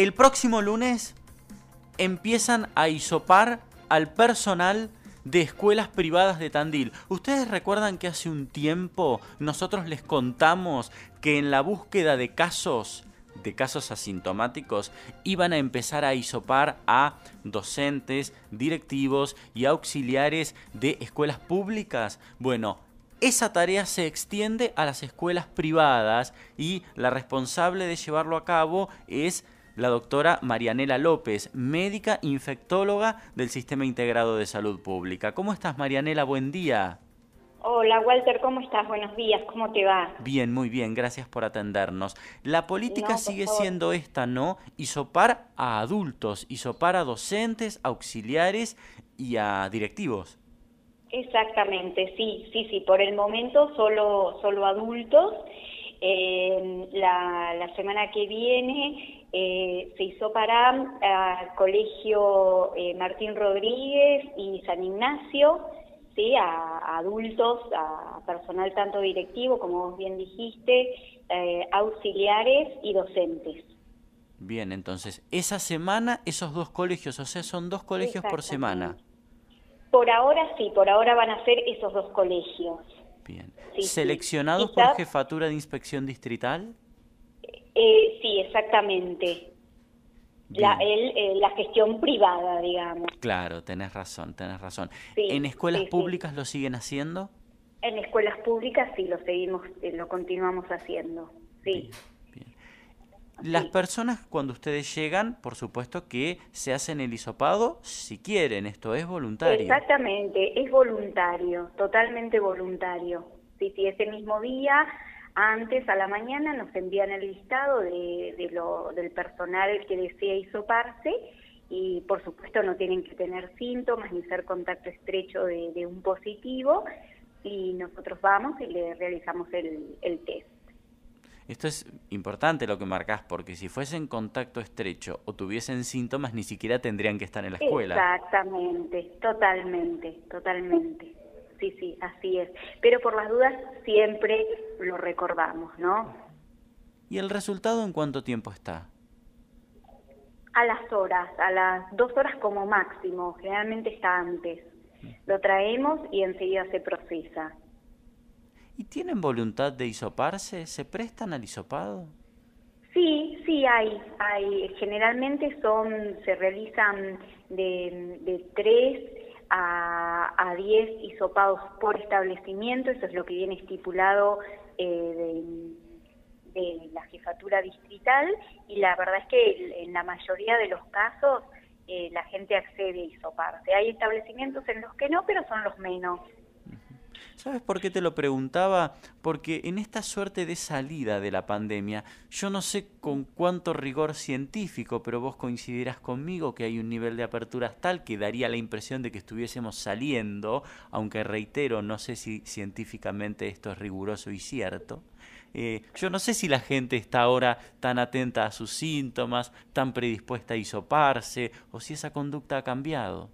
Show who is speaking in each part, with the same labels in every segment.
Speaker 1: El próximo lunes empiezan a isopar al personal de escuelas privadas de Tandil. Ustedes recuerdan que hace un tiempo nosotros les contamos que en la búsqueda de casos de casos asintomáticos iban a empezar a isopar a docentes, directivos y auxiliares de escuelas públicas. Bueno, esa tarea se extiende a las escuelas privadas y la responsable de llevarlo a cabo es la doctora Marianela López, médica infectóloga del Sistema Integrado de Salud Pública. ¿Cómo estás, Marianela? Buen día.
Speaker 2: Hola Walter, ¿cómo estás? Buenos días, ¿cómo te va?
Speaker 1: Bien, muy bien, gracias por atendernos. La política sigue siendo esta, ¿no? Isopar a adultos, isopar a docentes, auxiliares y a directivos.
Speaker 2: Exactamente, sí, sí, sí, por el momento solo, solo adultos. Eh, la, la semana que viene eh, se hizo para al Colegio eh, Martín Rodríguez y San Ignacio, ¿sí? a, adultos, a personal tanto directivo, como vos bien dijiste, eh, auxiliares y docentes.
Speaker 1: Bien, entonces, esa semana esos dos colegios, o sea, son dos colegios por semana.
Speaker 2: Por ahora sí, por ahora van a ser esos dos colegios.
Speaker 1: Bien. ¿Seleccionados por jefatura de inspección distrital?
Speaker 2: Eh, sí, exactamente. La, eh, la gestión privada, digamos.
Speaker 1: Claro, tenés razón, tenés razón. ¿En escuelas públicas lo siguen haciendo?
Speaker 2: En escuelas públicas sí, lo seguimos, eh, lo continuamos haciendo, sí.
Speaker 1: Las personas cuando ustedes llegan, por supuesto que se hacen el hisopado si quieren, esto es voluntario.
Speaker 2: Exactamente, es voluntario, totalmente voluntario. Sí, sí, ese mismo día antes, a la mañana, nos envían el listado de, lo, del personal que desea hisoparse y, por supuesto, no tienen que tener síntomas ni ser contacto estrecho de, un positivo y nosotros vamos y le realizamos el, el test.
Speaker 1: Esto es importante lo que marcas, porque si fuesen contacto estrecho o tuviesen síntomas, ni siquiera tendrían que estar en la escuela.
Speaker 2: Exactamente, totalmente, totalmente sí, sí, así es. Pero por las dudas siempre lo recordamos, ¿no?
Speaker 1: ¿Y el resultado en cuánto tiempo está?
Speaker 2: A las horas, a las dos horas como máximo, generalmente está antes. Lo traemos y enseguida se procesa.
Speaker 1: ¿Y tienen voluntad de hisoparse? ¿Se prestan al hisopado?
Speaker 2: Sí, sí hay, hay. Generalmente son, se realizan de, de tres a, a 10 hisopados por establecimiento, eso es lo que viene estipulado eh, de, la jefatura distrital y la verdad es que en la mayoría de los casos eh, la gente accede a hisoparse. Hay establecimientos en los que no, pero son los menos.
Speaker 1: ¿Sabes por qué te lo preguntaba? Porque en esta suerte de salida de la pandemia, yo no sé con cuánto rigor científico, pero vos coincidirás conmigo que hay un nivel de apertura tal que daría la impresión de que estuviésemos saliendo, aunque reitero, no sé si científicamente esto es riguroso y cierto. Eh, yo no sé si la gente está ahora tan atenta a sus síntomas, tan predispuesta a hisoparse, o si esa conducta ha cambiado.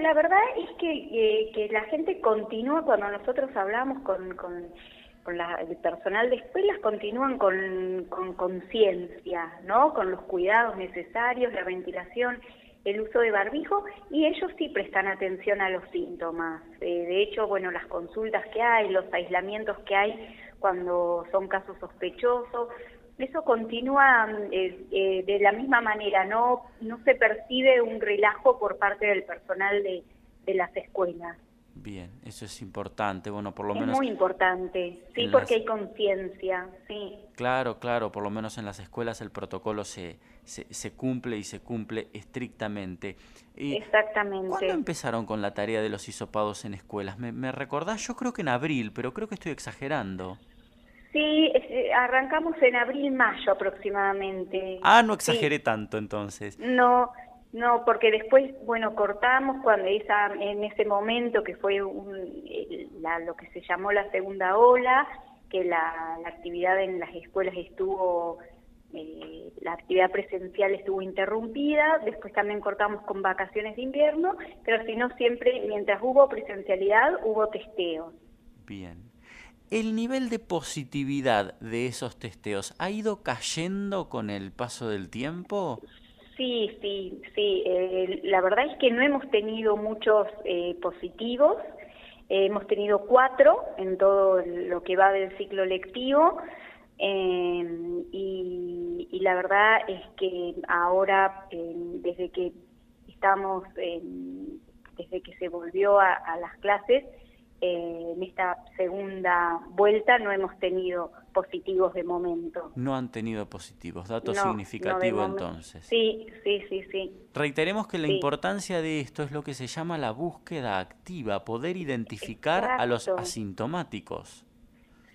Speaker 2: La verdad es que, eh, que la gente continúa, cuando nosotros hablamos con, con, el personal de escuelas, continúan con conciencia, ¿no? Con los cuidados necesarios, la ventilación, el uso de barbijo, y ellos sí prestan atención a los síntomas. Eh, de hecho, bueno, las consultas que hay, los aislamientos que hay cuando son casos sospechosos, eso continúa eh, eh, de la misma manera, no, no se percibe un relajo por parte del personal de, de las escuelas.
Speaker 1: Bien, eso es importante, bueno, por lo
Speaker 2: es
Speaker 1: menos...
Speaker 2: muy importante, sí, porque hay conciencia, sí.
Speaker 1: Claro, claro, por lo menos en las escuelas el protocolo se, se, cumple y se cumple estrictamente.
Speaker 2: Exactamente.
Speaker 1: ¿Cuándo empezaron con la tarea de los hisopados en escuelas? ¿Me, ¿Me recordás? Yo creo que en abril, pero creo que estoy exagerando.
Speaker 2: Sí, eh, arrancamos en abril-mayo aproximadamente.
Speaker 1: Ah, no exageré tanto entonces.
Speaker 2: No, no, porque después, bueno, cortamos cuando esa, en ese momento que fue un, la, lo que se llamó la segunda ola, que la, la actividad en las escuelas estuvo, eh, la actividad presencial estuvo interrumpida, después también cortamos con vacaciones de invierno, pero si no siempre, mientras hubo presencialidad, hubo testeos.
Speaker 1: Bien. ¿El nivel de positividad de esos testeos ha ido cayendo con el paso del tiempo?
Speaker 2: Sí, sí, sí. Eh, la verdad es que no hemos tenido muchos eh, positivos. hemos tenido cuatro en todo lo que va del ciclo lectivo. Eh, y, la verdad es que ahora, desde que estamos, desde que se volvió a las clases, eh, en esta segunda vuelta no hemos tenido positivos de momento.
Speaker 1: No han tenido positivos, dato significativo entonces.
Speaker 2: Sí, sí, sí, sí.
Speaker 1: Reiteremos que la importancia de esto es lo que se llama la búsqueda activa, poder identificar a los asintomáticos.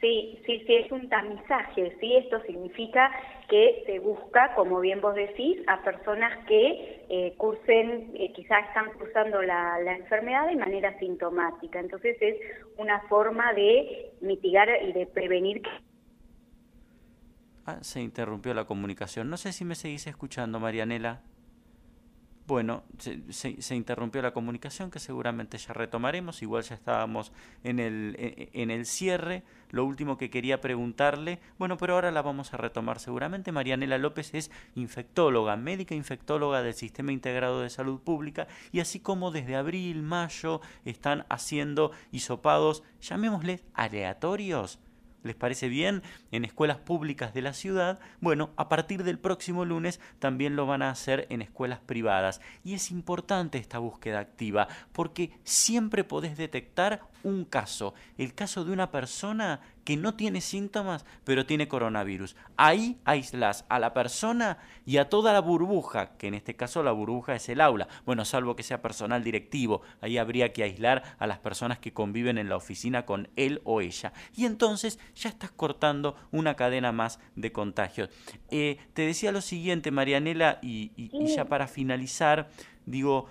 Speaker 2: Sí, sí, sí, es un tamizaje, ¿sí? Esto significa que se busca, como bien vos decís, a personas que eh, cursen, eh, quizás están cursando la, enfermedad de manera sintomática. Entonces es una forma de mitigar y de prevenir.
Speaker 1: Ah, se interrumpió la comunicación. No sé si me seguís escuchando, Marianela. Bueno, se, interrumpió la comunicación que seguramente ya retomaremos, igual ya estábamos en el, e, en el cierre. Lo último que quería preguntarle, bueno, pero ahora la vamos a retomar seguramente. Marianela López es infectóloga, médica infectóloga del Sistema Integrado de Salud Pública y así como desde abril, mayo están haciendo hisopados, llamémosles aleatorios, les parece bien en escuelas públicas de la ciudad, bueno, a partir del próximo lunes también lo van a hacer en escuelas privadas. Y es importante esta búsqueda activa porque siempre podés detectar un caso, el caso de una persona que no tiene síntomas, pero tiene coronavirus. Ahí aislas a la persona y a toda la burbuja, que en este caso la burbuja es el aula. Bueno, salvo que sea personal directivo, ahí habría que aislar a las personas que conviven en la oficina con él o ella. Y entonces ya estás cortando una cadena más de contagios. Eh, te decía lo siguiente, Marianela, y, y ya para finalizar, digo,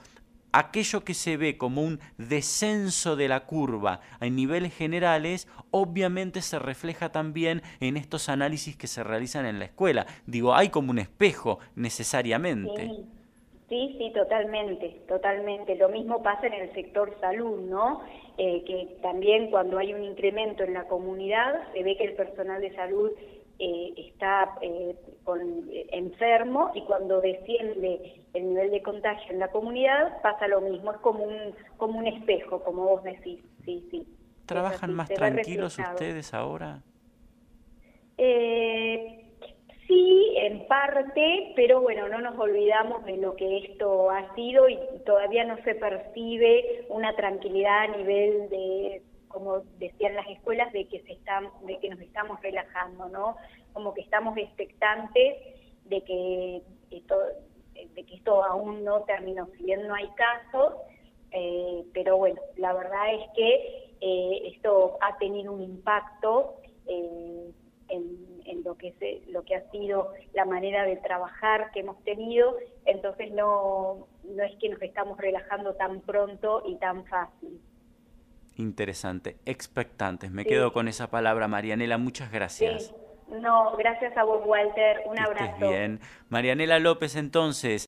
Speaker 1: aquello que se ve como un descenso de la curva en niveles generales, obviamente se refleja también en estos análisis que se realizan en la escuela. Digo, hay como un espejo necesariamente.
Speaker 2: Sí. Sí, totalmente, totalmente. Lo mismo pasa en el sector salud, ¿no? Eh, que también cuando hay un incremento en la comunidad, se ve que el personal de salud eh, está eh, con, eh, enfermo y cuando desciende el nivel de contagio en la comunidad pasa lo mismo, es como un, como un espejo, como vos decís, sí, sí.
Speaker 1: ¿Trabajan más tranquilos ustedes ahora?
Speaker 2: sí, en parte, pero bueno, no nos olvidamos de lo que esto ha sido y todavía no se percibe una tranquilidad a nivel de como decían las escuelas, de que, se están, de que nos estamos relajando, ¿no? Como que estamos expectantes de que, esto, de que esto aún no terminó, si bien no hay casos, eh, pero bueno, la verdad es que eh, esto ha tenido un impacto en, en, lo que se, lo que ha sido la manera de trabajar que hemos tenido, entonces no, no es que nos estamos relajando tan pronto y tan fácil.
Speaker 1: Interesante, expectantes. Me quedo con esa palabra, Marianela. Muchas gracias.
Speaker 2: No, gracias a vos, Walter. Un abrazo.
Speaker 1: bien. Marianela López, entonces,